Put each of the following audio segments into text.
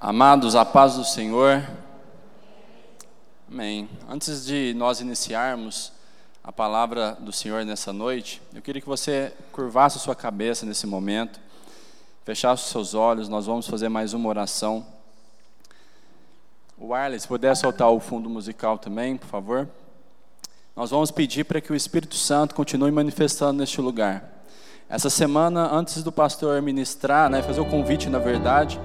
Amados, a paz do Senhor. Amém. Antes de nós iniciarmos a palavra do Senhor nessa noite, eu queria que você curvasse a sua cabeça nesse momento, fechasse os seus olhos, nós vamos fazer mais uma oração. O Arlen, se puder soltar o fundo musical também, por favor. Nós vamos pedir para que o Espírito Santo continue manifestando neste lugar. Essa semana, antes do pastor ministrar, né, fazer o convite, na verdade,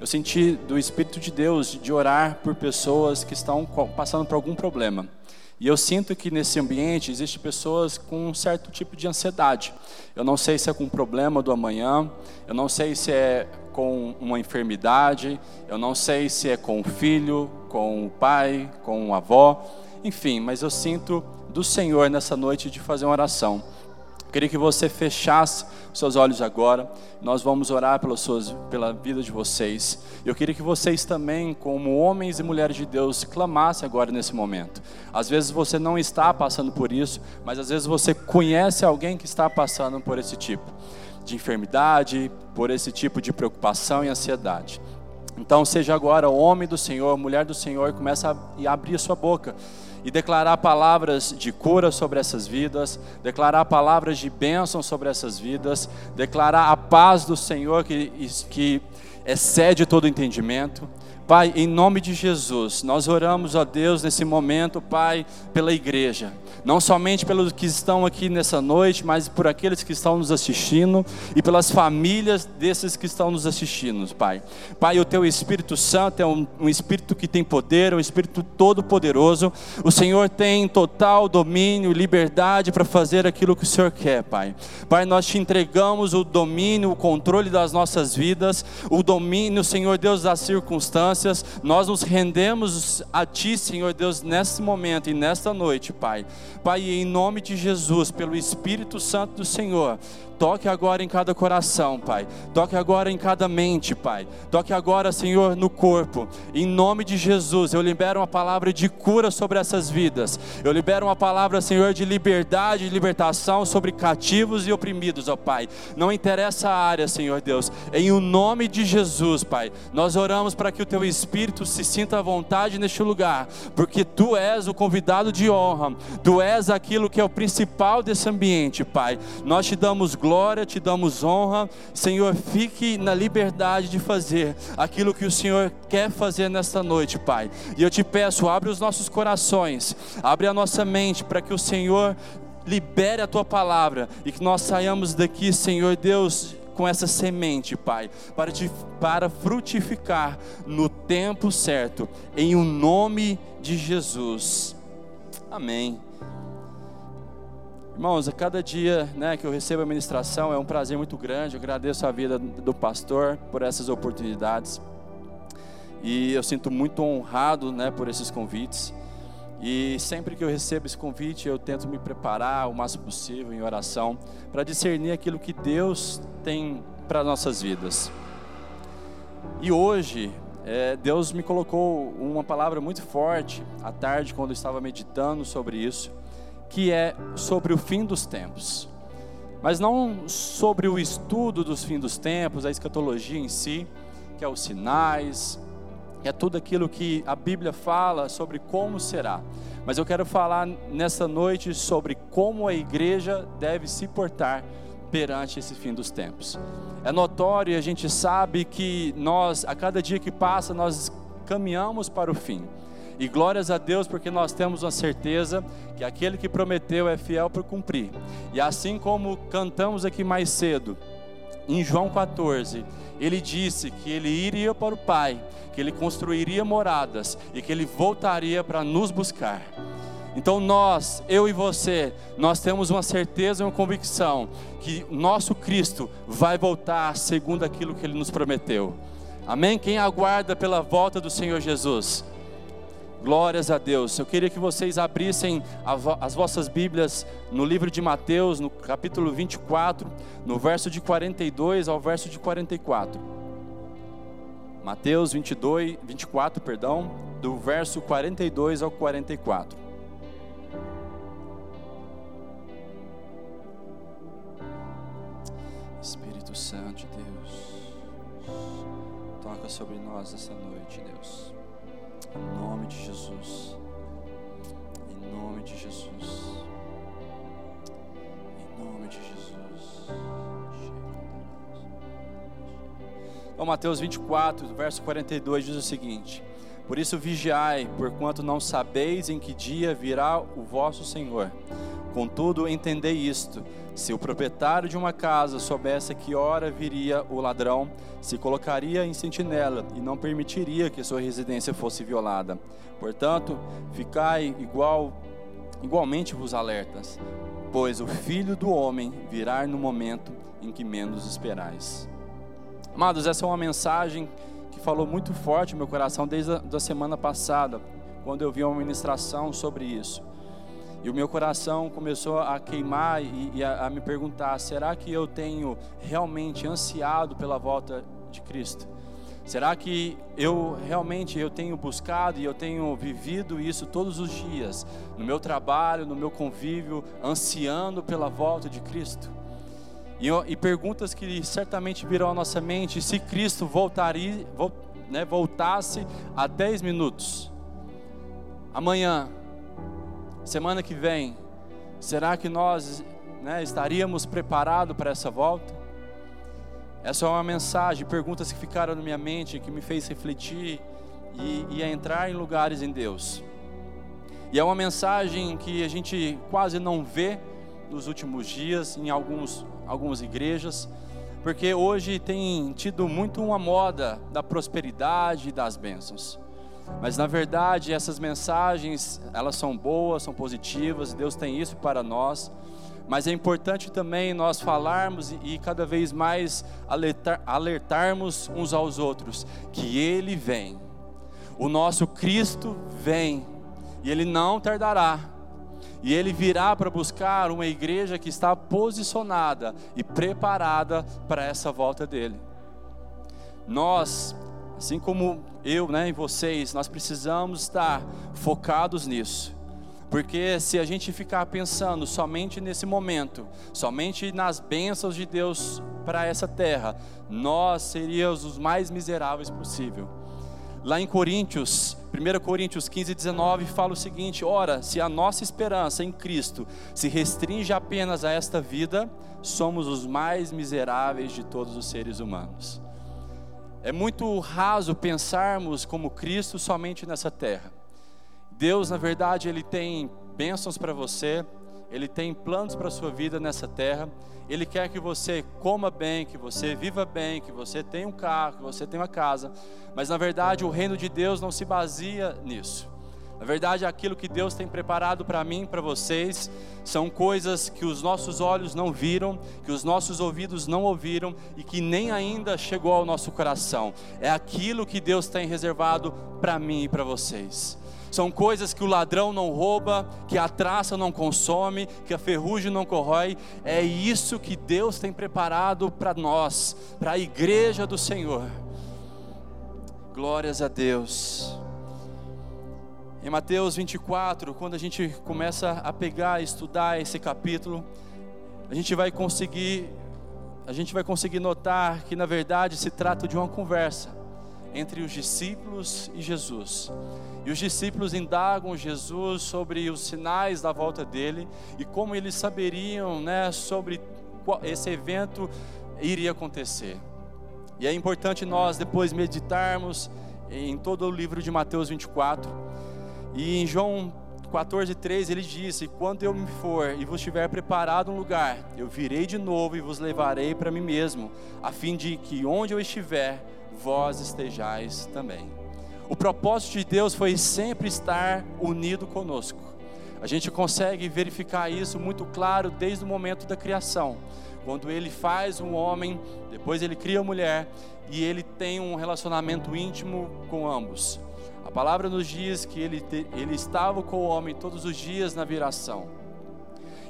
eu senti do Espírito de Deus de orar por pessoas que estão passando por algum problema. E eu sinto que nesse ambiente existem pessoas com um certo tipo de ansiedade. Eu não sei se é com um problema do amanhã, eu não sei se é com uma enfermidade, eu não sei se é com o filho, com o pai, com a avó, enfim, mas eu sinto do Senhor nessa noite de fazer uma oração Queria que você fechasse seus olhos agora. Nós vamos orar pelas suas, pela vida de vocês. Eu queria que vocês também, como homens e mulheres de Deus, clamassem agora nesse momento. Às vezes você não está passando por isso, mas às vezes você conhece alguém que está passando por esse tipo de enfermidade, por esse tipo de preocupação e ansiedade. Então, seja agora homem do Senhor, mulher do Senhor, começa a abrir a sua boca e declarar palavras de cura sobre essas vidas, declarar palavras de bênção sobre essas vidas, declarar a paz do Senhor que, que excede todo entendimento. Pai, em nome de Jesus, nós oramos a Deus nesse momento, Pai, pela igreja não somente pelos que estão aqui nessa noite, mas por aqueles que estão nos assistindo e pelas famílias desses que estão nos assistindo, Pai. Pai, o Teu Espírito Santo é um, um Espírito que tem poder, um Espírito todo-poderoso. O Senhor tem total domínio e liberdade para fazer aquilo que o Senhor quer, Pai. Pai, nós te entregamos o domínio, o controle das nossas vidas, o domínio, Senhor Deus, das circunstâncias. Nós nos rendemos a Ti, Senhor Deus, nesse momento e nesta noite, Pai. Pai, em nome de Jesus, pelo Espírito Santo do Senhor, Toque agora em cada coração, Pai. Toque agora em cada mente, Pai. Toque agora, Senhor, no corpo. Em nome de Jesus, eu libero uma palavra de cura sobre essas vidas. Eu libero uma palavra, Senhor, de liberdade e libertação sobre cativos e oprimidos, ó Pai. Não interessa a área, Senhor Deus. Em o nome de Jesus, Pai, nós oramos para que o Teu Espírito se sinta à vontade neste lugar, porque Tu és o convidado de honra. Tu és aquilo que é o principal desse ambiente, Pai. Nós te damos glória te damos honra. Senhor, fique na liberdade de fazer aquilo que o Senhor quer fazer nesta noite, Pai. E eu te peço, abre os nossos corações, abre a nossa mente para que o Senhor libere a tua palavra e que nós saiamos daqui, Senhor Deus, com essa semente, Pai, para, te, para frutificar no tempo certo, em o um nome de Jesus. Amém. Irmãos, a cada dia né, que eu recebo a ministração é um prazer muito grande. Eu agradeço a vida do pastor por essas oportunidades. E eu sinto muito honrado né, por esses convites. E sempre que eu recebo esse convite, eu tento me preparar o máximo possível em oração para discernir aquilo que Deus tem para nossas vidas. E hoje, é, Deus me colocou uma palavra muito forte à tarde, quando eu estava meditando sobre isso que é sobre o fim dos tempos. Mas não sobre o estudo dos fins dos tempos, a escatologia em si, que é os sinais, é tudo aquilo que a Bíblia fala sobre como será. Mas eu quero falar nessa noite sobre como a igreja deve se portar perante esse fim dos tempos. É notório e a gente sabe que nós, a cada dia que passa, nós caminhamos para o fim. E glórias a Deus porque nós temos uma certeza que aquele que prometeu é fiel para cumprir. E assim como cantamos aqui mais cedo, em João 14, ele disse que ele iria para o Pai, que ele construiria moradas e que ele voltaria para nos buscar. Então nós, eu e você, nós temos uma certeza e uma convicção que nosso Cristo vai voltar segundo aquilo que ele nos prometeu. Amém? Quem aguarda pela volta do Senhor Jesus? Glórias a Deus. Eu queria que vocês abrissem as vossas Bíblias no livro de Mateus, no capítulo 24, no verso de 42 ao verso de 44. Mateus 22, 24, perdão, do verso 42 ao 44. Espírito Santo de Deus, toca sobre nós essa noite, Deus. Em nome de Jesus. Em nome de Jesus. Em nome de Jesus. Então, Mateus 24, verso 42 diz o seguinte: Por isso vigiai, porquanto não sabeis em que dia virá o vosso Senhor. Contudo, entendei isto: se o proprietário de uma casa soubesse que hora viria o ladrão, se colocaria em sentinela e não permitiria que sua residência fosse violada. Portanto, ficai igual, igualmente vos alertas, pois o filho do homem virá no momento em que menos esperais. Amados, essa é uma mensagem que falou muito forte no meu coração desde a da semana passada, quando eu vi uma ministração sobre isso. E o meu coração começou a queimar e, e a, a me perguntar: será que eu tenho realmente ansiado pela volta de Cristo? Será que eu realmente eu tenho buscado e eu tenho vivido isso todos os dias, no meu trabalho, no meu convívio, ansiando pela volta de Cristo? E, e perguntas que certamente virão à nossa mente: se Cristo voltaria, vol, né, voltasse a 10 minutos, amanhã, semana que vem, será que nós né, estaríamos preparados para essa volta? Essa é uma mensagem, perguntas que ficaram na minha mente, que me fez refletir e, e entrar em lugares em Deus. E é uma mensagem que a gente quase não vê nos últimos dias em alguns, algumas igrejas, porque hoje tem tido muito uma moda da prosperidade e das bênçãos. Mas na verdade, essas mensagens, elas são boas, são positivas, Deus tem isso para nós. Mas é importante também nós falarmos e, cada vez mais alertar, alertarmos uns aos outros que Ele vem. O nosso Cristo vem e Ele não tardará. E Ele virá para buscar uma igreja que está posicionada e preparada para essa volta dele. Nós Assim como eu né, e vocês, nós precisamos estar focados nisso. Porque se a gente ficar pensando somente nesse momento, somente nas bênçãos de Deus para essa terra, nós seríamos os mais miseráveis possível. Lá em Coríntios, 1 Coríntios 15, 19, fala o seguinte: Ora, se a nossa esperança em Cristo se restringe apenas a esta vida, somos os mais miseráveis de todos os seres humanos. É muito raso pensarmos como Cristo somente nessa terra. Deus, na verdade, ele tem bênçãos para você, ele tem planos para a sua vida nessa terra. Ele quer que você coma bem, que você viva bem, que você tenha um carro, que você tenha uma casa. Mas na verdade, o reino de Deus não se baseia nisso. Na verdade, aquilo que Deus tem preparado para mim, para vocês, são coisas que os nossos olhos não viram, que os nossos ouvidos não ouviram e que nem ainda chegou ao nosso coração. É aquilo que Deus tem reservado para mim e para vocês. São coisas que o ladrão não rouba, que a traça não consome, que a ferrugem não corrói. É isso que Deus tem preparado para nós, para a igreja do Senhor. Glórias a Deus. Em Mateus 24, quando a gente começa a pegar, estudar esse capítulo, a gente vai conseguir a gente vai conseguir notar que na verdade se trata de uma conversa entre os discípulos e Jesus. E os discípulos indagam Jesus sobre os sinais da volta dele e como eles saberiam, né, sobre esse evento iria acontecer. E é importante nós depois meditarmos em todo o livro de Mateus 24 e em João 14,3 ele disse: Quando eu me for e vos tiver preparado um lugar, eu virei de novo e vos levarei para mim mesmo, a fim de que onde eu estiver, vós estejais também. O propósito de Deus foi sempre estar unido conosco. A gente consegue verificar isso muito claro desde o momento da criação. Quando ele faz um homem, depois ele cria a mulher e ele tem um relacionamento íntimo com ambos. A palavra nos diz que ele, ele estava com o homem todos os dias na viração.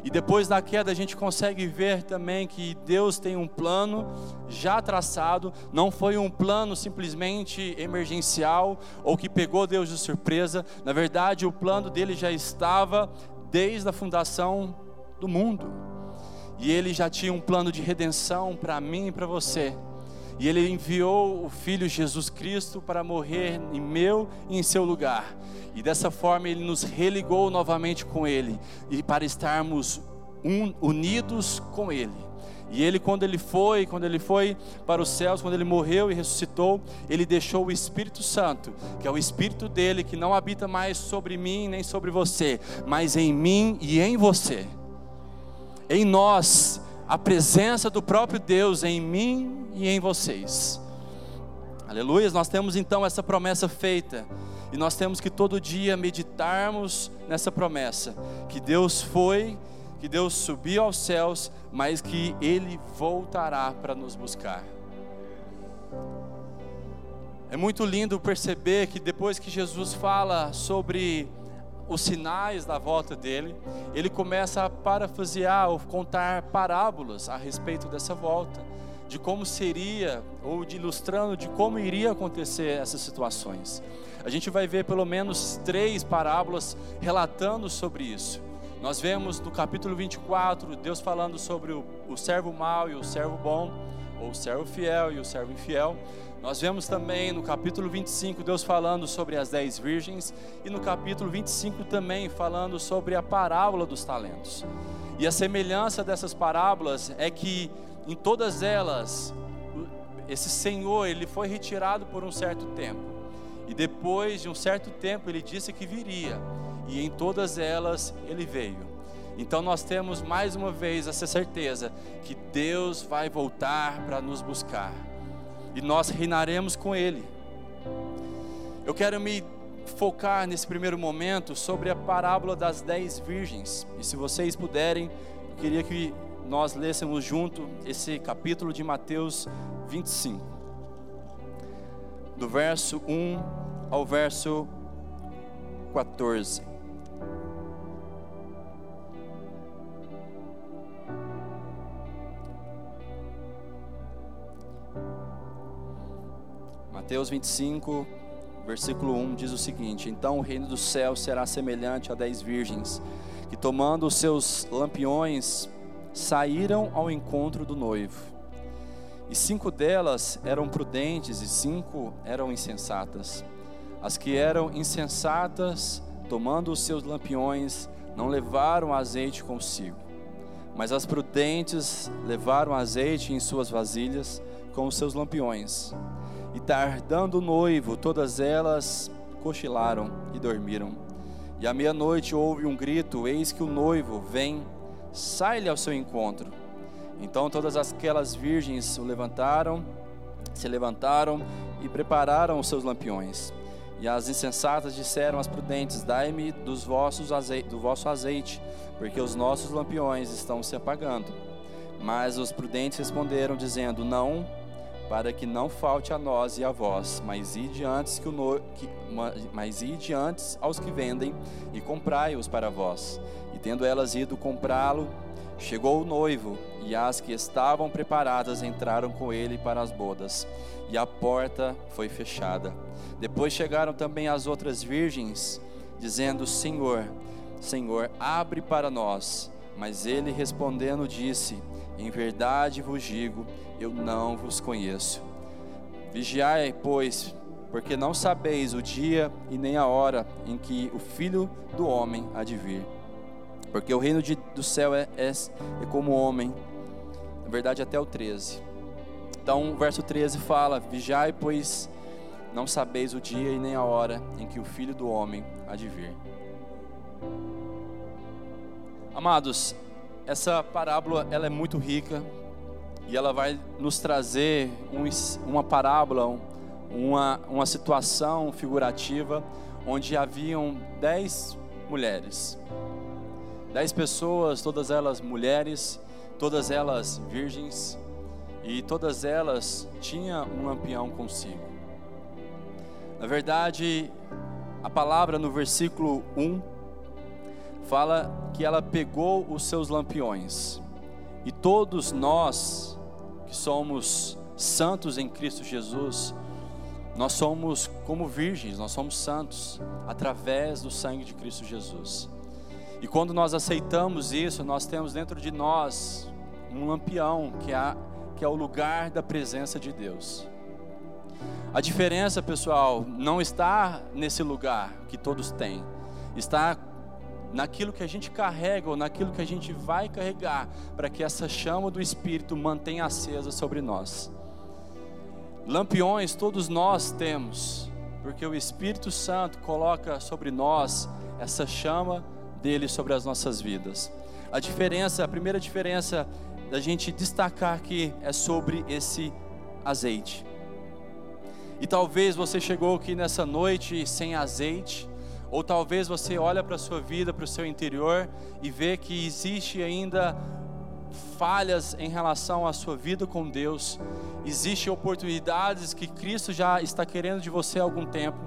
E depois da queda a gente consegue ver também que Deus tem um plano já traçado, não foi um plano simplesmente emergencial ou que pegou Deus de surpresa. Na verdade, o plano dele já estava desde a fundação do mundo. E ele já tinha um plano de redenção para mim e para você. E Ele enviou o Filho Jesus Cristo para morrer em meu e em seu lugar. E dessa forma Ele nos religou novamente com Ele e para estarmos un, unidos com Ele. E ele, quando ele foi, quando ele foi para os céus, quando ele morreu e ressuscitou, ele deixou o Espírito Santo, que é o Espírito dele, que não habita mais sobre mim nem sobre você, mas em mim e em você. Em nós, a presença do próprio Deus em mim e em vocês. Aleluia, nós temos então essa promessa feita. E nós temos que todo dia meditarmos nessa promessa: que Deus foi que Deus subiu aos céus, mas que Ele voltará para nos buscar. É muito lindo perceber que depois que Jesus fala sobre os sinais da volta dele, ele começa a parafrasear ou contar parábolas a respeito dessa volta, de como seria, ou de ilustrando de como iria acontecer essas situações. A gente vai ver pelo menos três parábolas relatando sobre isso. Nós vemos no capítulo 24 Deus falando sobre o, o servo mau e o servo bom, ou o servo fiel e o servo infiel. Nós vemos também no capítulo 25 Deus falando sobre as dez virgens, e no capítulo 25 também falando sobre a parábola dos talentos. E a semelhança dessas parábolas é que em todas elas, esse Senhor, ele foi retirado por um certo tempo. E depois de um certo tempo, ele disse que viria e em todas elas ele veio. Então nós temos mais uma vez essa certeza que Deus vai voltar para nos buscar e nós reinaremos com Ele. Eu quero me focar nesse primeiro momento sobre a parábola das dez virgens. E se vocês puderem, eu queria que nós lêssemos junto esse capítulo de Mateus 25, do verso 1 ao verso 14. Mateus 25, versículo 1 diz o seguinte: Então o reino do céu será semelhante a dez virgens, que tomando os seus lampiões, saíram ao encontro do noivo. E cinco delas eram prudentes e cinco eram insensatas. As que eram insensatas, tomando os seus lampiões, não levaram azeite consigo. Mas as prudentes levaram azeite em suas vasilhas com os seus lampiões. E tardando o noivo, todas elas cochilaram e dormiram. E à meia-noite houve um grito: Eis que o noivo vem, sai-lhe ao seu encontro. Então todas aquelas virgens o levantaram, se levantaram e prepararam os seus lampiões. E as insensatas disseram às prudentes: Dai-me dos vossos do vosso azeite, porque os nossos lampiões estão se apagando. Mas os prudentes responderam, dizendo: Não para que não falte a nós e a vós, mas ide antes que o no, que, mas ide antes aos que vendem e comprai-os para vós. E tendo elas ido comprá-lo, chegou o noivo, e as que estavam preparadas entraram com ele para as bodas, e a porta foi fechada. Depois chegaram também as outras virgens, dizendo: Senhor, Senhor, abre para nós. Mas ele respondendo disse: Em verdade vos digo, eu não vos conheço. Vigiai, pois, porque não sabeis o dia e nem a hora em que o Filho do Homem há de vir. Porque o reino de, do céu é, é, é como o homem, na verdade até o 13. Então, o verso 13 fala: Vigiai, pois não sabeis o dia e nem a hora em que o Filho do Homem há de vir. Amados, essa parábola ela é muito rica, e ela vai nos trazer um, uma parábola, uma, uma situação figurativa onde haviam dez mulheres. Dez pessoas, todas elas mulheres, todas elas virgens, e todas elas tinham um lampião consigo. Na verdade, a palavra no versículo 1 fala que ela pegou os seus lampiões. E todos nós, que somos santos em Cristo Jesus, nós somos como virgens, nós somos santos através do sangue de Cristo Jesus. E quando nós aceitamos isso, nós temos dentro de nós um lampião que é, que é o lugar da presença de Deus. A diferença, pessoal, não está nesse lugar que todos têm, está naquilo que a gente carrega ou naquilo que a gente vai carregar, para que essa chama do Espírito mantenha acesa sobre nós. Lampiões todos nós temos, porque o Espírito Santo coloca sobre nós essa chama dele sobre as nossas vidas. A diferença, a primeira diferença da gente destacar aqui é sobre esse azeite. E talvez você chegou aqui nessa noite sem azeite, ou talvez você olha para a sua vida, para o seu interior e vê que existe ainda falhas em relação à sua vida com Deus. Existem oportunidades que Cristo já está querendo de você há algum tempo.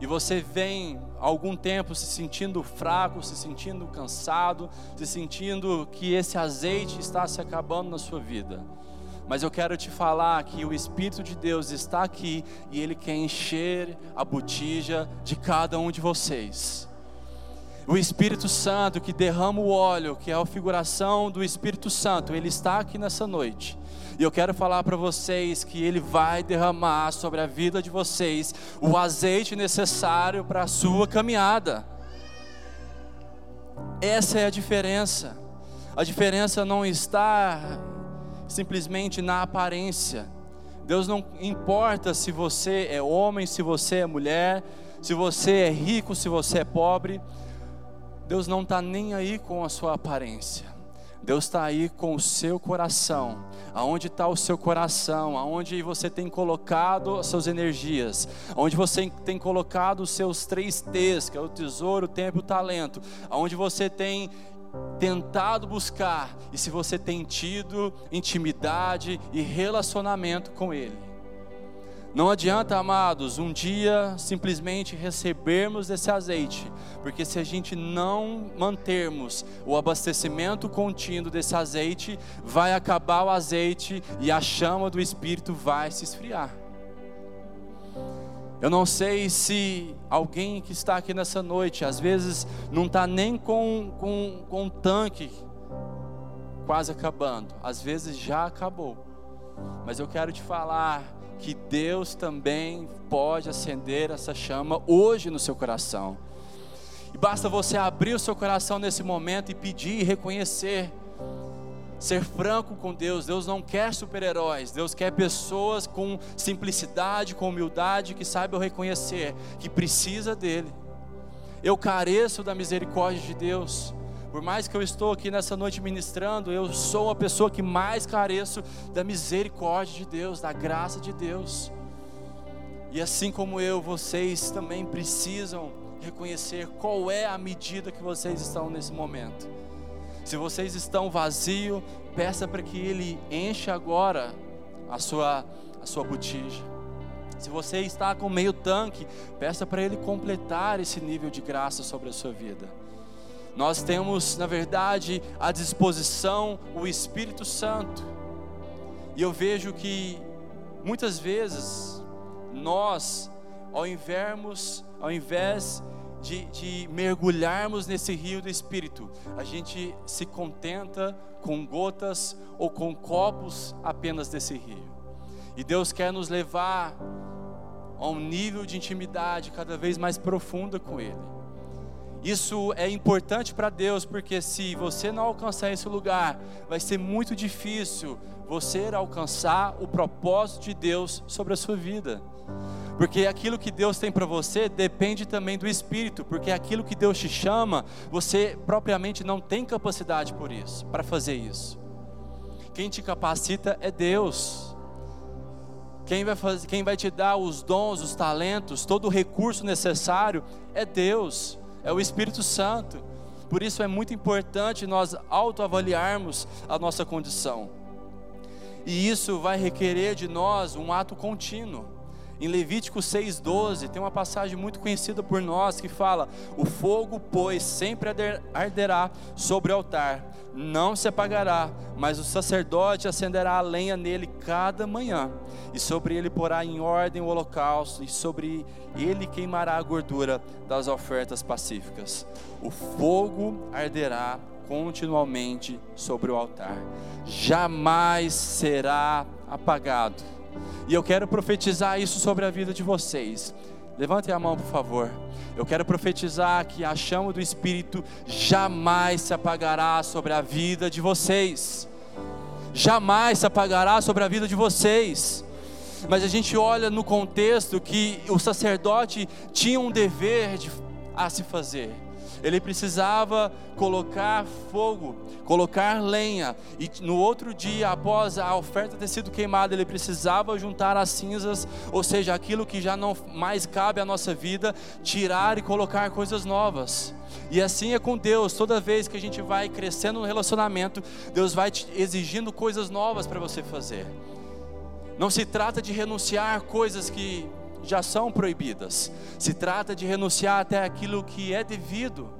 E você vem há algum tempo se sentindo fraco, se sentindo cansado, se sentindo que esse azeite está se acabando na sua vida. Mas eu quero te falar que o Espírito de Deus está aqui e Ele quer encher a botija de cada um de vocês. O Espírito Santo que derrama o óleo, que é a figuração do Espírito Santo, ele está aqui nessa noite. E eu quero falar para vocês que ele vai derramar sobre a vida de vocês o azeite necessário para a sua caminhada. Essa é a diferença. A diferença não está simplesmente na aparência. Deus não importa se você é homem, se você é mulher, se você é rico, se você é pobre. Deus não está nem aí com a sua aparência. Deus está aí com o seu coração. Aonde está o seu coração? Aonde você tem colocado as suas energias? Aonde você tem colocado os seus três T's, que é o tesouro, o tempo e o talento? Aonde você tem tentado buscar e se você tem tido intimidade e relacionamento com Ele. Não adianta, amados, um dia simplesmente recebermos esse azeite, porque se a gente não mantermos o abastecimento contínuo desse azeite, vai acabar o azeite e a chama do Espírito vai se esfriar. Eu não sei se alguém que está aqui nessa noite, às vezes não está nem com, com, com um tanque quase acabando, às vezes já acabou. Mas eu quero te falar que Deus também pode acender essa chama hoje no seu coração. E basta você abrir o seu coração nesse momento e pedir e reconhecer ser franco com Deus. Deus não quer super-heróis, Deus quer pessoas com simplicidade, com humildade, que saibam reconhecer que precisa dEle. Eu careço da misericórdia de Deus. Por mais que eu estou aqui nessa noite ministrando, eu sou a pessoa que mais careço da misericórdia de Deus, da graça de Deus. E assim como eu, vocês também precisam reconhecer qual é a medida que vocês estão nesse momento. Se vocês estão vazio, peça para que Ele encha agora a sua, a sua botija. Se você está com meio tanque, peça para Ele completar esse nível de graça sobre a sua vida. Nós temos, na verdade, à disposição o Espírito Santo. E eu vejo que muitas vezes nós, ao invés, ao invés de, de mergulharmos nesse rio do Espírito, a gente se contenta com gotas ou com copos apenas desse rio. E Deus quer nos levar a um nível de intimidade cada vez mais profunda com Ele. Isso é importante para Deus, porque se você não alcançar esse lugar, vai ser muito difícil você alcançar o propósito de Deus sobre a sua vida. Porque aquilo que Deus tem para você depende também do Espírito, porque aquilo que Deus te chama, você propriamente não tem capacidade por isso, para fazer isso. Quem te capacita é Deus. Quem vai, fazer, quem vai te dar os dons, os talentos, todo o recurso necessário é Deus, é o Espírito Santo. Por isso é muito importante nós autoavaliarmos a nossa condição. E isso vai requerer de nós um ato contínuo. Em Levítico 6,12 tem uma passagem muito conhecida por nós que fala: O fogo, pois, sempre arderá sobre o altar, não se apagará, mas o sacerdote acenderá a lenha nele cada manhã, e sobre ele porá em ordem o holocausto, e sobre ele queimará a gordura das ofertas pacíficas. O fogo arderá continuamente sobre o altar, jamais será apagado. E eu quero profetizar isso sobre a vida de vocês. Levantem a mão, por favor. Eu quero profetizar que a chama do Espírito jamais se apagará sobre a vida de vocês. Jamais se apagará sobre a vida de vocês. Mas a gente olha no contexto que o sacerdote tinha um dever de, a se fazer ele precisava colocar fogo, colocar lenha, e no outro dia, após a oferta ter sido queimada, ele precisava juntar as cinzas, ou seja, aquilo que já não mais cabe à nossa vida, tirar e colocar coisas novas. E assim é com Deus, toda vez que a gente vai crescendo no relacionamento, Deus vai te exigindo coisas novas para você fazer. Não se trata de renunciar coisas que já são proibidas. Se trata de renunciar até aquilo que é devido.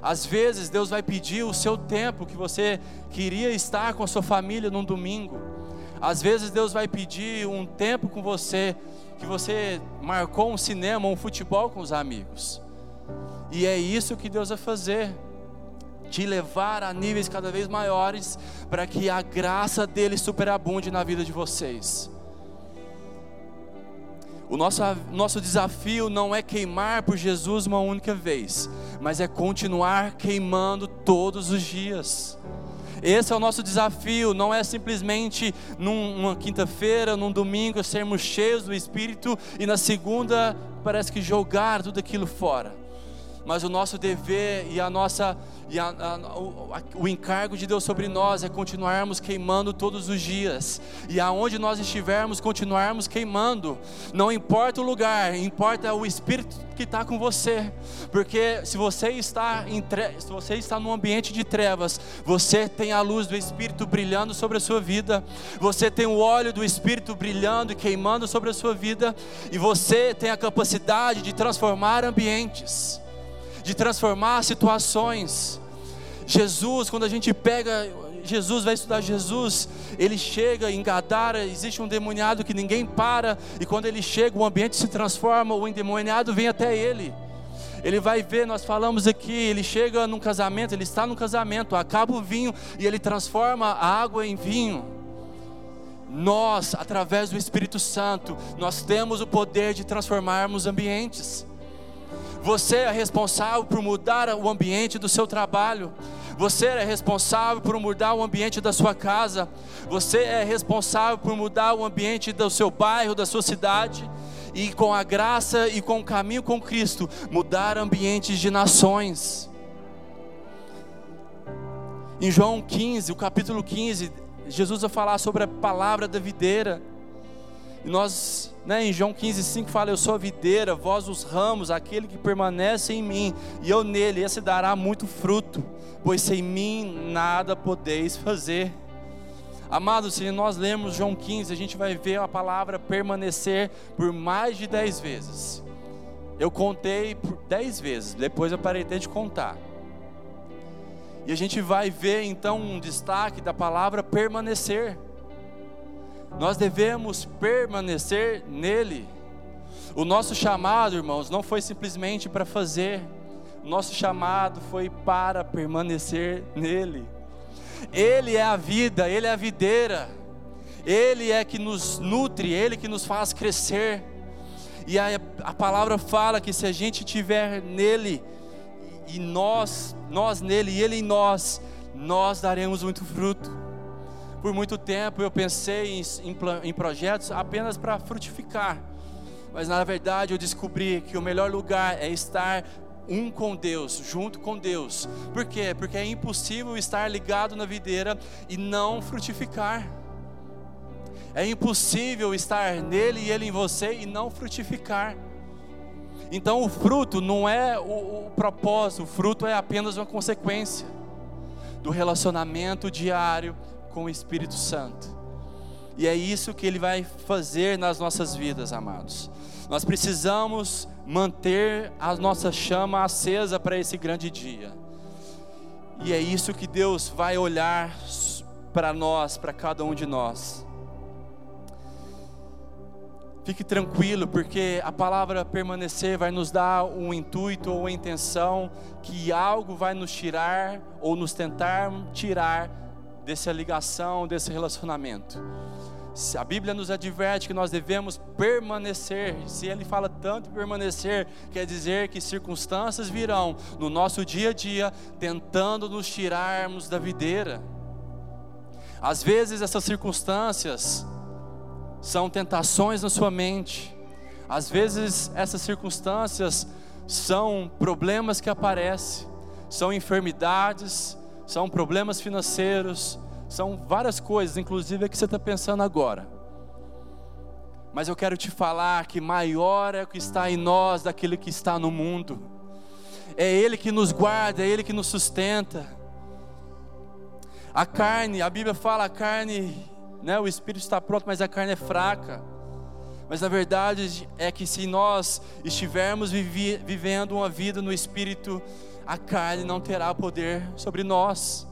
Às vezes Deus vai pedir o seu tempo que você queria estar com a sua família num domingo. Às vezes Deus vai pedir um tempo com você que você marcou um cinema, um futebol com os amigos. E é isso que Deus vai fazer. Te levar a níveis cada vez maiores para que a graça dele superabunde na vida de vocês. O nosso, nosso desafio não é queimar por Jesus uma única vez, mas é continuar queimando todos os dias. Esse é o nosso desafio, não é simplesmente numa quinta-feira, num domingo, sermos cheios do Espírito e na segunda parece que jogar tudo aquilo fora. Mas o nosso dever e a nossa e a, a, o, a, o encargo de Deus sobre nós é continuarmos queimando todos os dias. E aonde nós estivermos, continuarmos queimando. Não importa o lugar, importa o Espírito que está com você. Porque se você está em tre... se você está num ambiente de trevas, você tem a luz do Espírito brilhando sobre a sua vida. Você tem o óleo do Espírito brilhando e queimando sobre a sua vida. E você tem a capacidade de transformar ambientes de transformar situações. Jesus, quando a gente pega Jesus, vai estudar Jesus, ele chega em Gadara, existe um endemoniado que ninguém para, e quando ele chega, o ambiente se transforma, o endemoniado vem até ele. Ele vai ver, nós falamos aqui, ele chega num casamento, ele está num casamento, acaba o vinho e ele transforma a água em vinho. Nós, através do Espírito Santo, nós temos o poder de transformarmos ambientes. Você é responsável por mudar o ambiente do seu trabalho. Você é responsável por mudar o ambiente da sua casa. Você é responsável por mudar o ambiente do seu bairro, da sua cidade. E com a graça e com o caminho com Cristo, mudar ambientes de nações. Em João 15, o capítulo 15, Jesus vai falar sobre a palavra da videira. E nós né, em João 15,5 fala: Eu sou a videira, vós os ramos, aquele que permanece em mim, e eu nele, esse dará muito fruto, pois sem mim nada podeis fazer. Amados, se nós lermos João 15, a gente vai ver a palavra permanecer por mais de dez vezes. Eu contei por dez vezes, depois eu parei de contar. E a gente vai ver então um destaque da palavra permanecer. Nós devemos permanecer nele. O nosso chamado, irmãos, não foi simplesmente para fazer, o nosso chamado foi para permanecer nele. Ele é a vida, ele é a videira, ele é que nos nutre, ele que nos faz crescer. E a, a palavra fala que se a gente tiver nele, e nós, nós nele e ele em nós, nós daremos muito fruto. Por muito tempo eu pensei em, em, projetos apenas para frutificar, mas na verdade eu descobri que o melhor lugar é estar um com Deus, junto com Deus. Por quê? Porque é impossível estar ligado na videira e não frutificar. É impossível estar nele e ele em você e não frutificar. Então o fruto não é o, o propósito, o fruto é apenas uma consequência do relacionamento diário com o Espírito Santo. E é isso que Ele vai fazer nas nossas vidas, amados. Nós precisamos manter a nossa chama acesa para esse grande dia. E é isso que Deus vai olhar para nós, para cada um de nós. Fique tranquilo, porque a palavra permanecer vai nos dar um intuito ou uma intenção que algo vai nos tirar ou nos tentar tirar dessa ligação, desse relacionamento. A Bíblia nos adverte que nós devemos permanecer. Se ele fala tanto permanecer, quer dizer que circunstâncias virão no nosso dia a dia tentando nos tirarmos da videira. Às vezes essas circunstâncias são tentações na sua mente. Às vezes essas circunstâncias são problemas que aparecem, são enfermidades, são problemas financeiros, são várias coisas, inclusive a que você está pensando agora. Mas eu quero te falar que maior é o que está em nós daquele que está no mundo. É Ele que nos guarda, é Ele que nos sustenta. A carne, a Bíblia fala, a carne né? O espírito está pronto, mas a carne é fraca. Mas na verdade é que se nós estivermos vivi vivendo uma vida no espírito, a carne não terá poder sobre nós.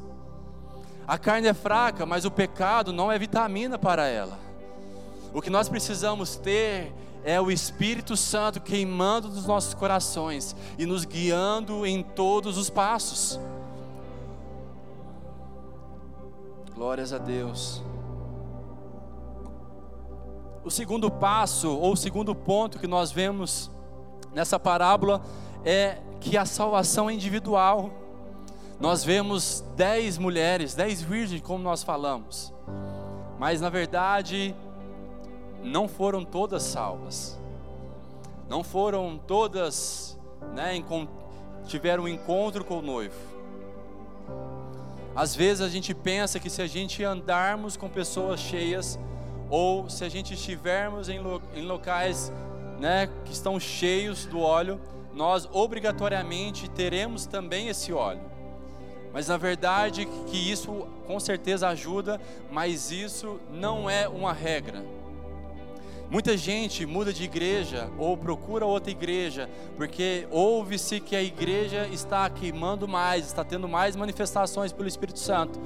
A carne é fraca, mas o pecado não é vitamina para ela. O que nós precisamos ter é o Espírito Santo queimando nos nossos corações e nos guiando em todos os passos. Glórias a Deus. O segundo passo, ou o segundo ponto que nós vemos nessa parábola é que a salvação é individual. Nós vemos dez mulheres, dez virgens, como nós falamos, mas na verdade não foram todas salvas, não foram todas, né, tiveram um encontro com o noivo. Às vezes a gente pensa que se a gente andarmos com pessoas cheias, ou se a gente estivermos em, lo, em locais né, que estão cheios do óleo, nós obrigatoriamente teremos também esse óleo. Mas na verdade que isso com certeza ajuda, mas isso não é uma regra. Muita gente muda de igreja ou procura outra igreja, porque ouve-se que a igreja está queimando mais, está tendo mais manifestações pelo Espírito Santo,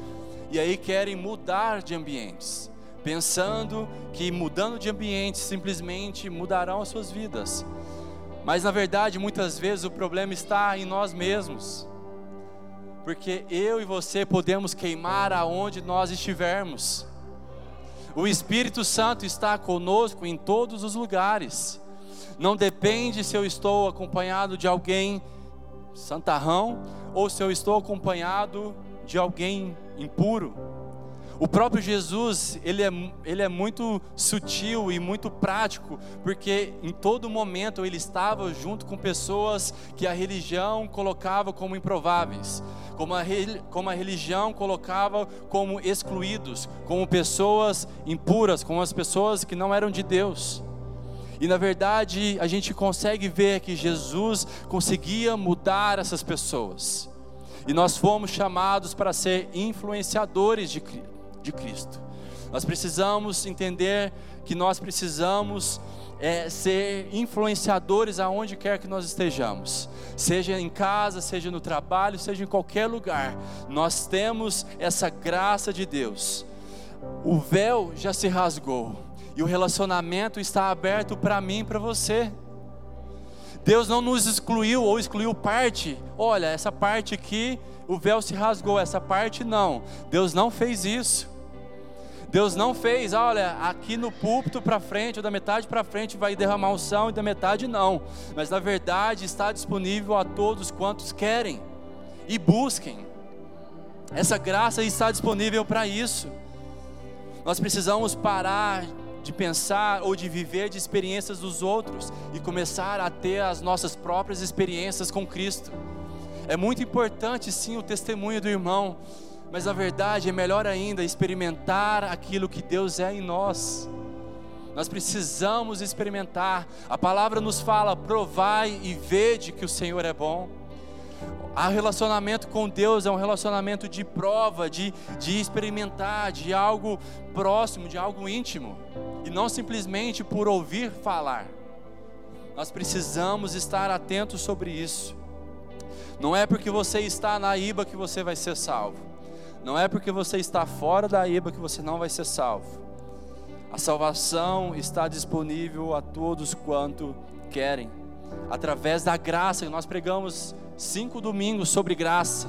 e aí querem mudar de ambientes pensando que mudando de ambiente simplesmente mudarão as suas vidas. Mas na verdade, muitas vezes o problema está em nós mesmos. Porque eu e você podemos queimar aonde nós estivermos. O Espírito Santo está conosco em todos os lugares. Não depende se eu estou acompanhado de alguém santarrão ou se eu estou acompanhado de alguém impuro. O próprio Jesus, ele é, ele é muito sutil e muito prático, porque em todo momento ele estava junto com pessoas que a religião colocava como improváveis, como a, como a religião colocava como excluídos, como pessoas impuras, como as pessoas que não eram de Deus. E na verdade, a gente consegue ver que Jesus conseguia mudar essas pessoas. E nós fomos chamados para ser influenciadores de, de Cristo. Nós precisamos entender que nós precisamos é, ser influenciadores aonde quer que nós estejamos, seja em casa, seja no trabalho, seja em qualquer lugar. Nós temos essa graça de Deus. O véu já se rasgou e o relacionamento está aberto para mim e para você. Deus não nos excluiu ou excluiu parte. Olha, essa parte aqui, o véu se rasgou, essa parte não. Deus não fez isso. Deus não fez, olha, aqui no púlpito para frente, ou da metade para frente vai derramar o sal e da metade não. Mas na verdade está disponível a todos quantos querem e busquem. Essa graça está disponível para isso. Nós precisamos parar de pensar ou de viver de experiências dos outros e começar a ter as nossas próprias experiências com Cristo. É muito importante sim o testemunho do irmão, mas na verdade é melhor ainda experimentar aquilo que Deus é em nós. Nós precisamos experimentar. A palavra nos fala: provai e vede que o Senhor é bom. O relacionamento com Deus é um relacionamento de prova, de, de experimentar, de algo próximo, de algo íntimo, e não simplesmente por ouvir falar. Nós precisamos estar atentos sobre isso. Não é porque você está na IBA que você vai ser salvo. Não é porque você está fora da IBA que você não vai ser salvo. A salvação está disponível a todos quanto querem, através da graça. Nós pregamos cinco domingos sobre graça,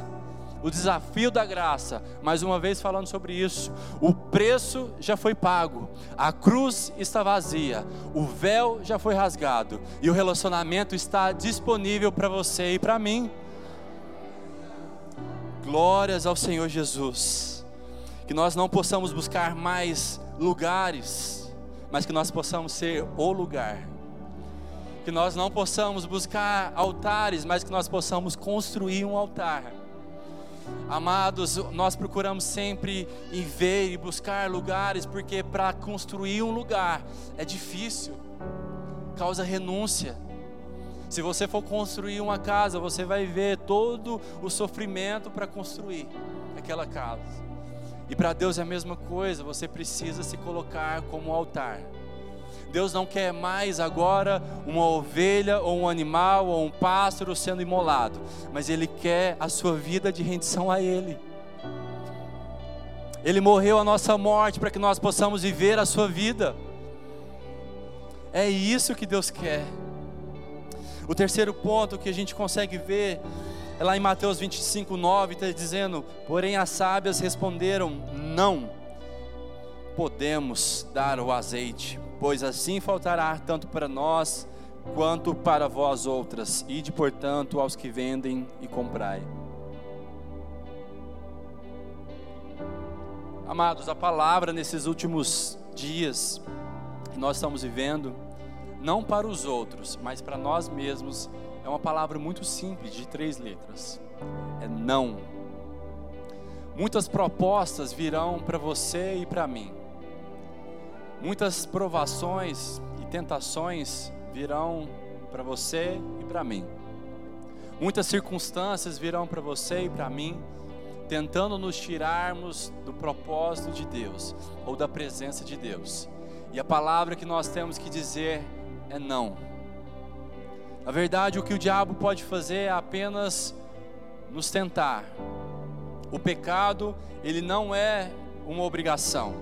o desafio da graça. Mais uma vez falando sobre isso, o preço já foi pago, a cruz está vazia, o véu já foi rasgado e o relacionamento está disponível para você e para mim. Glórias ao Senhor Jesus. Que nós não possamos buscar mais lugares, mas que nós possamos ser o lugar. Que nós não possamos buscar altares, mas que nós possamos construir um altar. Amados, nós procuramos sempre em ver e buscar lugares, porque para construir um lugar é difícil, causa renúncia se você for construir uma casa, você vai ver todo o sofrimento para construir aquela casa. E para Deus é a mesma coisa, você precisa se colocar como altar. Deus não quer mais agora uma ovelha ou um animal ou um pássaro sendo imolado, mas Ele quer a sua vida de rendição a Ele. Ele morreu a nossa morte para que nós possamos viver a sua vida. É isso que Deus quer. O terceiro ponto que a gente consegue ver é lá em Mateus 25, 9, está dizendo: Porém as sábias responderam: Não podemos dar o azeite, pois assim faltará tanto para nós quanto para vós outras. Ide, portanto, aos que vendem e comprai. Amados, a palavra nesses últimos dias que nós estamos vivendo, não para os outros, mas para nós mesmos, é uma palavra muito simples, de três letras: é não. Muitas propostas virão para você e para mim, muitas provações e tentações virão para você e para mim, muitas circunstâncias virão para você e para mim, tentando nos tirarmos do propósito de Deus ou da presença de Deus. E a palavra que nós temos que dizer é não. Na verdade, o que o diabo pode fazer é apenas nos tentar. O pecado, ele não é uma obrigação,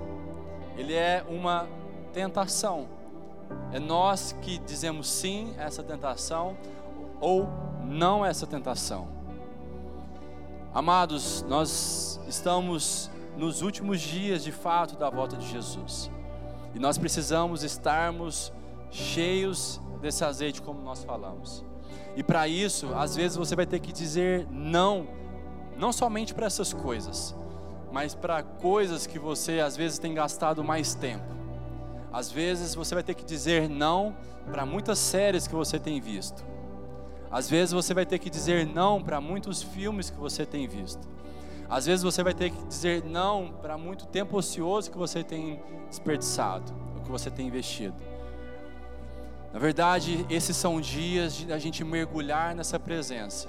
ele é uma tentação. É nós que dizemos sim a essa tentação ou não a essa tentação. Amados, nós estamos nos últimos dias de fato da volta de Jesus. E nós precisamos estarmos cheios desse azeite, como nós falamos. E para isso, às vezes você vai ter que dizer não, não somente para essas coisas, mas para coisas que você às vezes tem gastado mais tempo. Às vezes você vai ter que dizer não para muitas séries que você tem visto. Às vezes você vai ter que dizer não para muitos filmes que você tem visto. Às vezes você vai ter que dizer não para muito tempo ocioso que você tem desperdiçado, ou que você tem investido. Na verdade, esses são dias de a gente mergulhar nessa presença.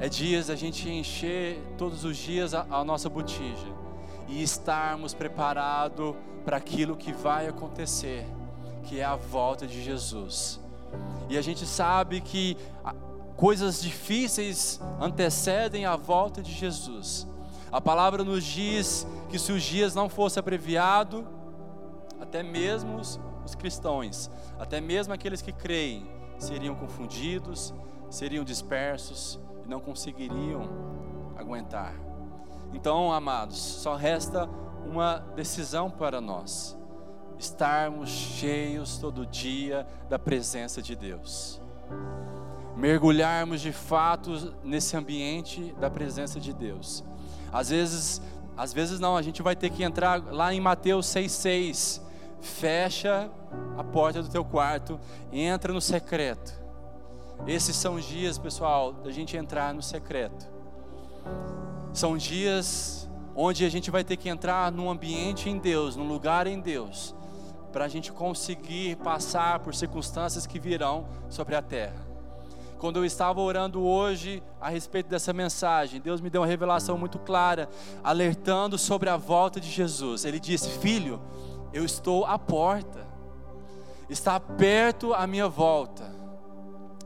É dias da gente encher todos os dias a, a nossa botija e estarmos preparados para aquilo que vai acontecer, que é a volta de Jesus. E a gente sabe que coisas difíceis antecedem a volta de Jesus. A palavra nos diz que se os dias não fossem abreviados, até mesmo os cristãos, até mesmo aqueles que creem, seriam confundidos, seriam dispersos e não conseguiriam aguentar. Então, amados, só resta uma decisão para nós: estarmos cheios todo dia da presença de Deus. Mergulharmos de fato nesse ambiente da presença de Deus. Às vezes, às vezes não, a gente vai ter que entrar lá em Mateus 6,6 fecha a porta do teu quarto, entra no secreto. Esses são dias, pessoal, da gente entrar no secreto. São dias onde a gente vai ter que entrar num ambiente em Deus, num lugar em Deus, para a gente conseguir passar por circunstâncias que virão sobre a terra. Quando eu estava orando hoje a respeito dessa mensagem, Deus me deu uma revelação muito clara, alertando sobre a volta de Jesus. Ele disse: Filho, eu estou à porta, está perto a minha volta,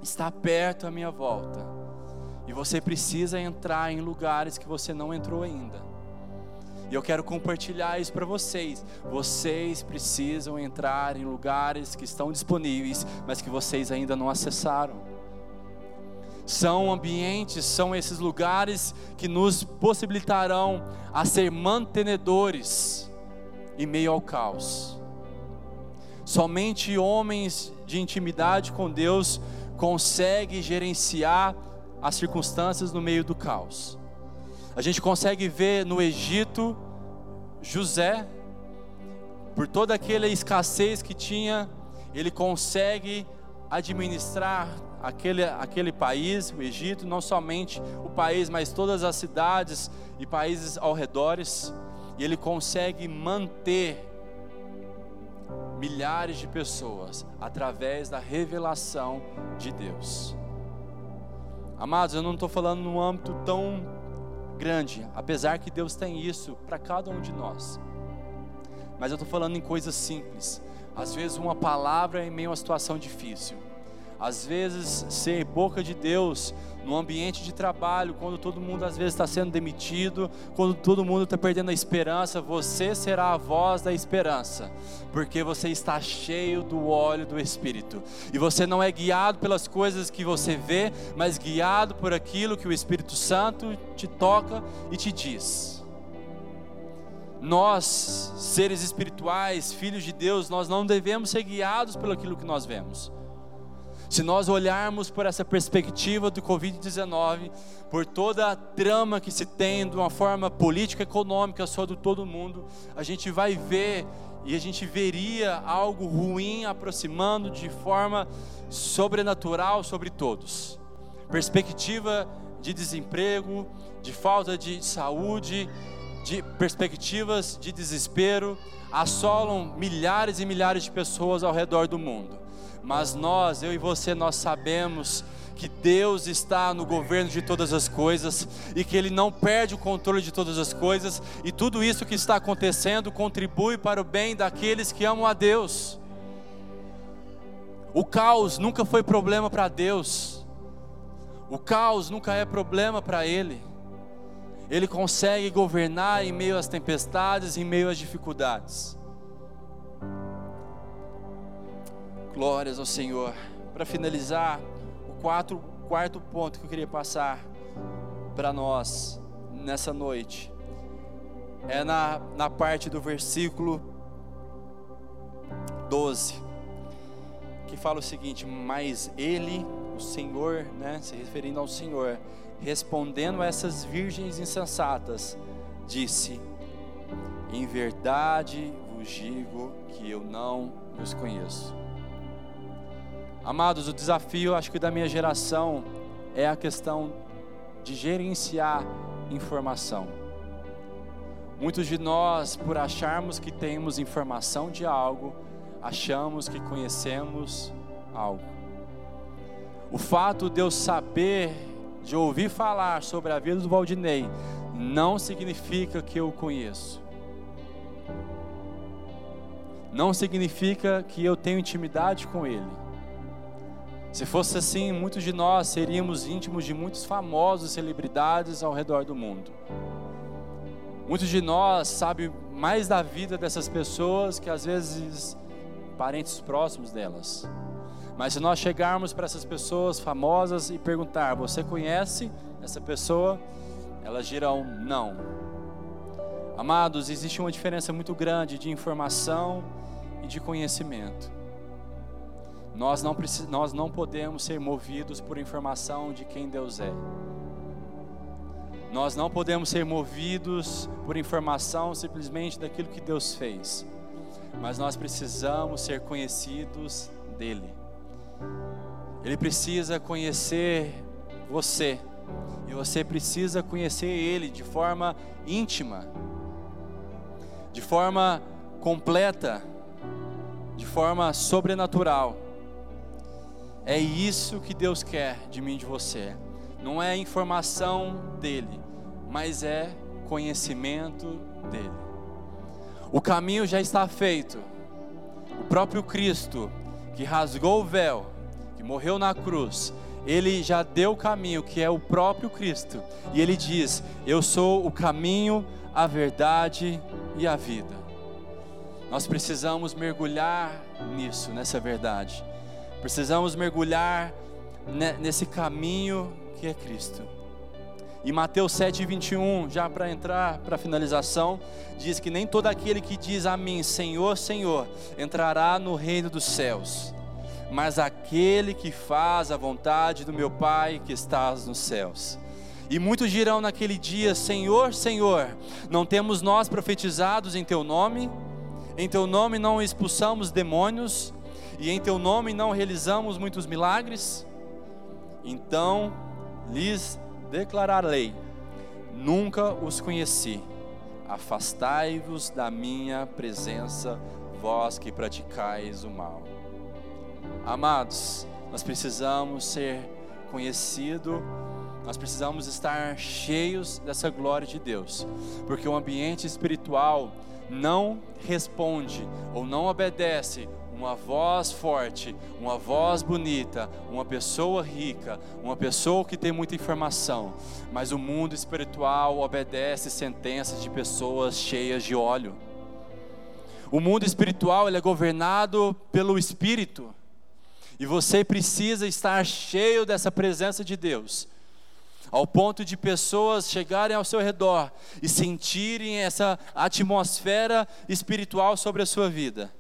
está perto a minha volta, e você precisa entrar em lugares que você não entrou ainda. E eu quero compartilhar isso para vocês. Vocês precisam entrar em lugares que estão disponíveis, mas que vocês ainda não acessaram. São ambientes, são esses lugares que nos possibilitarão a ser mantenedores em meio ao caos. Somente homens de intimidade com Deus conseguem gerenciar as circunstâncias no meio do caos. A gente consegue ver no Egito José, por toda aquela escassez que tinha, ele consegue administrar aquele, aquele país, o Egito, não somente o país, mas todas as cidades e países ao redores, e ele consegue manter milhares de pessoas através da revelação de Deus. Amados, eu não estou falando num âmbito tão grande, apesar que Deus tem isso para cada um de nós. Mas eu estou falando em coisas simples. Às vezes, uma palavra em meio a uma situação difícil. Às vezes, ser boca de Deus no ambiente de trabalho, quando todo mundo às vezes está sendo demitido, quando todo mundo está perdendo a esperança, você será a voz da esperança, porque você está cheio do óleo do Espírito, e você não é guiado pelas coisas que você vê, mas guiado por aquilo que o Espírito Santo te toca e te diz. Nós, seres espirituais, filhos de Deus, nós não devemos ser guiados pelo aquilo que nós vemos. Se nós olharmos por essa perspectiva do Covid-19, por toda a trama que se tem de uma forma política econômica sobre todo mundo, a gente vai ver e a gente veria algo ruim aproximando de forma sobrenatural sobre todos. Perspectiva de desemprego, de falta de saúde, de perspectivas de desespero, assolam milhares e milhares de pessoas ao redor do mundo. Mas nós, eu e você, nós sabemos que Deus está no governo de todas as coisas e que Ele não perde o controle de todas as coisas, e tudo isso que está acontecendo contribui para o bem daqueles que amam a Deus. O caos nunca foi problema para Deus, o caos nunca é problema para Ele. Ele consegue governar em meio às tempestades, em meio às dificuldades. Glórias ao Senhor. Para finalizar, o quatro, quarto ponto que eu queria passar para nós nessa noite é na, na parte do versículo 12, que fala o seguinte: Mas ele, o Senhor, né, se referindo ao Senhor, respondendo a essas virgens insensatas, disse: Em verdade vos digo que eu não os conheço. Amados, o desafio, acho que da minha geração, é a questão de gerenciar informação. Muitos de nós, por acharmos que temos informação de algo, achamos que conhecemos algo. O fato de eu saber, de ouvir falar sobre a vida do Valdinei, não significa que eu conheço. Não significa que eu tenho intimidade com ele. Se fosse assim, muitos de nós seríamos íntimos de muitos famosos celebridades ao redor do mundo. Muitos de nós sabem mais da vida dessas pessoas que às vezes parentes próximos delas. Mas se nós chegarmos para essas pessoas famosas e perguntar: Você conhece essa pessoa? Elas dirão: Não. Amados, existe uma diferença muito grande de informação e de conhecimento. Nós não, nós não podemos ser movidos por informação de quem Deus é. Nós não podemos ser movidos por informação simplesmente daquilo que Deus fez. Mas nós precisamos ser conhecidos dEle. Ele precisa conhecer você. E você precisa conhecer Ele de forma íntima, de forma completa, de forma sobrenatural. É isso que Deus quer de mim e de você. Não é informação dele, mas é conhecimento dele. O caminho já está feito. O próprio Cristo, que rasgou o véu, que morreu na cruz, ele já deu o caminho, que é o próprio Cristo. E ele diz: Eu sou o caminho, a verdade e a vida. Nós precisamos mergulhar nisso, nessa verdade. Precisamos mergulhar nesse caminho que é Cristo. E Mateus 7,21, já para entrar para a finalização, diz que nem todo aquele que diz a mim, Senhor, Senhor, entrará no reino dos céus, mas aquele que faz a vontade do meu Pai que estás nos céus. E muitos dirão naquele dia: Senhor, Senhor, não temos nós profetizados em teu nome? Em teu nome não expulsamos demônios? E em teu nome não realizamos muitos milagres? Então lhes declararei: Nunca os conheci. Afastai-vos da minha presença, vós que praticais o mal. Amados, nós precisamos ser conhecidos, nós precisamos estar cheios dessa glória de Deus, porque o ambiente espiritual não responde ou não obedece uma voz forte, uma voz bonita, uma pessoa rica, uma pessoa que tem muita informação, mas o mundo espiritual obedece sentenças de pessoas cheias de óleo. O mundo espiritual ele é governado pelo Espírito, e você precisa estar cheio dessa presença de Deus ao ponto de pessoas chegarem ao seu redor e sentirem essa atmosfera espiritual sobre a sua vida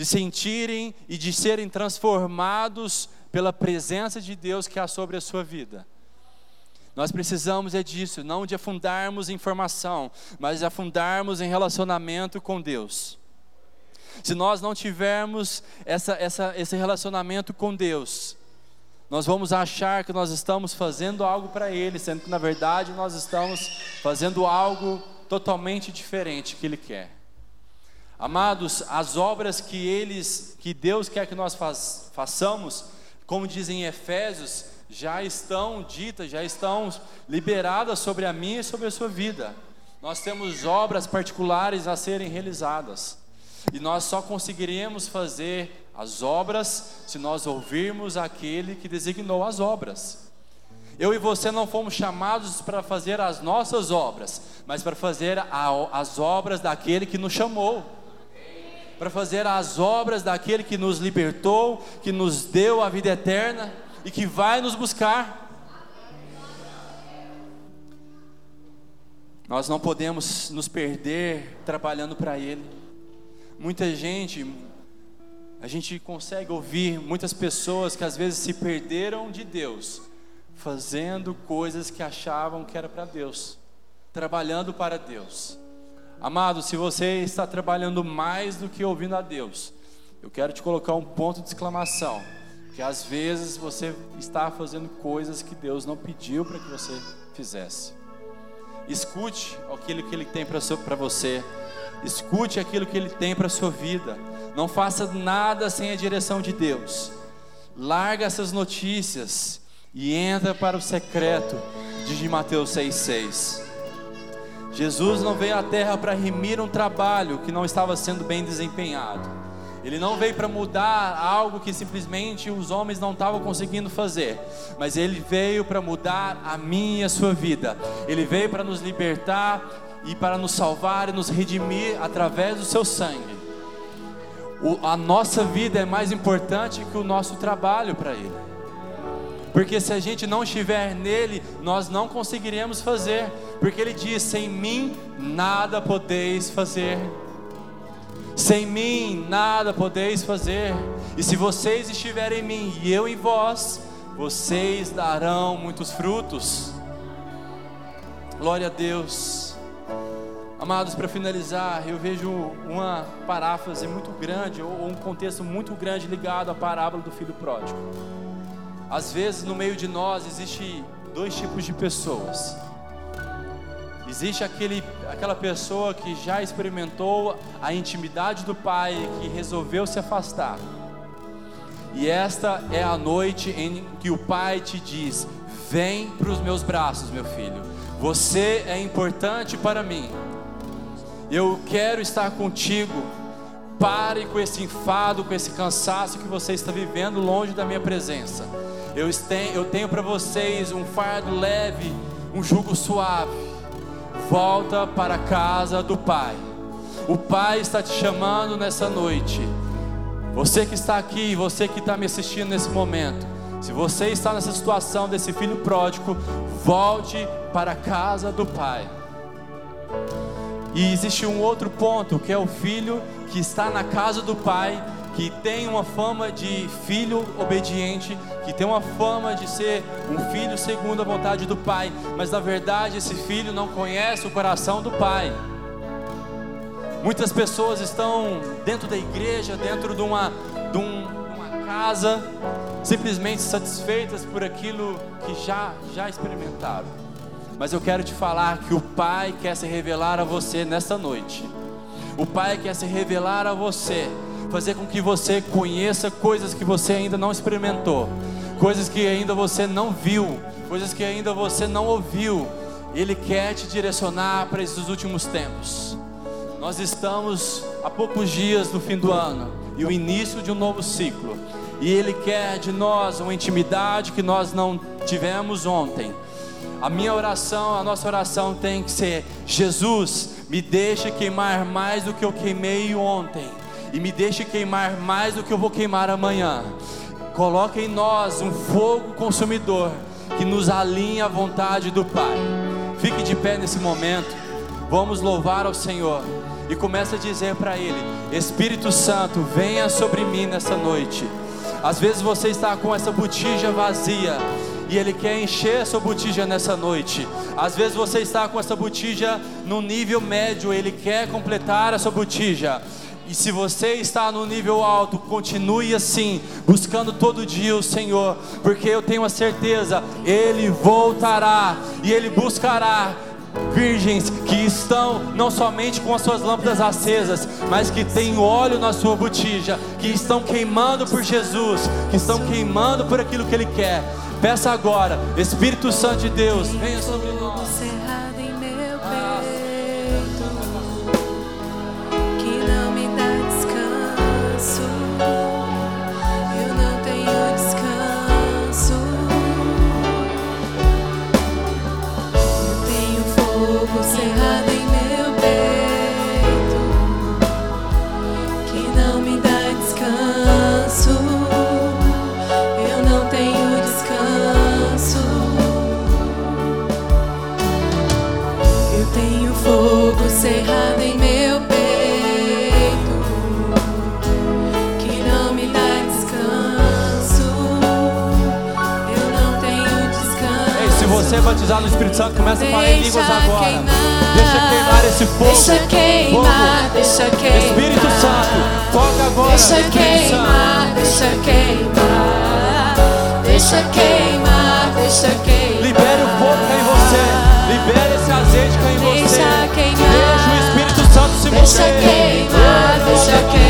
de sentirem e de serem transformados pela presença de Deus que há sobre a sua vida. Nós precisamos é disso, não de afundarmos em informação, mas de afundarmos em relacionamento com Deus. Se nós não tivermos essa, essa, esse relacionamento com Deus, nós vamos achar que nós estamos fazendo algo para Ele, sendo que na verdade nós estamos fazendo algo totalmente diferente que Ele quer. Amados, as obras que eles, que Deus quer que nós faz, façamos, como dizem em Efésios, já estão ditas, já estão liberadas sobre a minha e sobre a sua vida. Nós temos obras particulares a serem realizadas. E nós só conseguiremos fazer as obras se nós ouvirmos aquele que designou as obras. Eu e você não fomos chamados para fazer as nossas obras, mas para fazer a, as obras daquele que nos chamou para fazer as obras daquele que nos libertou, que nos deu a vida eterna e que vai nos buscar. Nós não podemos nos perder trabalhando para Ele. Muita gente, a gente consegue ouvir muitas pessoas que às vezes se perderam de Deus, fazendo coisas que achavam que era para Deus, trabalhando para Deus. Amado, se você está trabalhando mais do que ouvindo a Deus, eu quero te colocar um ponto de exclamação, que às vezes você está fazendo coisas que Deus não pediu para que você fizesse. Escute aquilo que Ele tem para você, escute aquilo que Ele tem para a sua vida. Não faça nada sem a direção de Deus. Larga essas notícias e entra para o secreto de Mateus 6,6. Jesus não veio à terra para remir um trabalho que não estava sendo bem desempenhado. Ele não veio para mudar algo que simplesmente os homens não estavam conseguindo fazer, mas ele veio para mudar a minha e a sua vida. Ele veio para nos libertar e para nos salvar e nos redimir através do seu sangue. O, a nossa vida é mais importante que o nosso trabalho para Ele. Porque se a gente não estiver nele, nós não conseguiremos fazer. Porque ele diz: sem mim nada podeis fazer. Sem mim nada podeis fazer. E se vocês estiverem em mim e eu em vós, vocês darão muitos frutos. Glória a Deus. Amados, para finalizar, eu vejo uma paráfrase muito grande, ou um contexto muito grande ligado à parábola do filho pródigo. Às vezes no meio de nós existe dois tipos de pessoas. Existe aquele, aquela pessoa que já experimentou a intimidade do Pai, que resolveu se afastar. E esta é a noite em que o Pai te diz: Vem para os meus braços, meu filho. Você é importante para mim. Eu quero estar contigo. Pare com esse enfado, com esse cansaço que você está vivendo longe da minha presença. Eu tenho, tenho para vocês um fardo leve, um jugo suave. Volta para a casa do Pai. O Pai está te chamando nessa noite. Você que está aqui, você que está me assistindo nesse momento, se você está nessa situação desse filho pródigo, volte para a casa do Pai. E existe um outro ponto, que é o filho que está na casa do Pai, que tem uma fama de filho obediente, que tem uma fama de ser um filho segundo a vontade do Pai, mas na verdade esse filho não conhece o coração do Pai. Muitas pessoas estão dentro da igreja, dentro de uma, de, um, uma casa, simplesmente satisfeitas por aquilo que já, já experimentaram. Mas eu quero te falar que o Pai quer se revelar a você nesta noite. O Pai quer se revelar a você, fazer com que você conheça coisas que você ainda não experimentou, coisas que ainda você não viu, coisas que ainda você não ouviu. Ele quer te direcionar para esses últimos tempos. Nós estamos a poucos dias do fim do ano e o início de um novo ciclo. E Ele quer de nós uma intimidade que nós não tivemos ontem. A minha oração, a nossa oração tem que ser: Jesus, me deixa queimar mais do que eu queimei ontem, e me deixe queimar mais do que eu vou queimar amanhã. Coloque em nós um fogo consumidor que nos alinhe à vontade do Pai. Fique de pé nesse momento. Vamos louvar ao Senhor e começa a dizer para Ele: Espírito Santo, venha sobre mim nessa noite. Às vezes você está com essa botija vazia e Ele quer encher a sua botija nessa noite. Às vezes você está com essa botija no nível médio, Ele quer completar a sua botija. E se você está no nível alto, continue assim, buscando todo dia o Senhor, porque eu tenho a certeza, Ele voltará e Ele buscará virgens que estão não somente com as suas lâmpadas acesas, mas que têm óleo na sua botija, que estão queimando por Jesus, que estão queimando por aquilo que Ele quer. Peça agora, Espírito Santo de Deus, venha sobre nós. Espírito Santo, começa a falar em línguas agora. Queimar, deixa queimar esse fogo. Deixa queimar, fogo. deixa queimar. Espírito Santo, toca agora. Deixa queimar, deixa queimar. Deixa queimar, deixa queimar. Libere o fogo em você. Libere esse azeite que é em você. Deixa queimar. Deixa o Espírito Santo se Deixa mover. queimar, deixa queimar,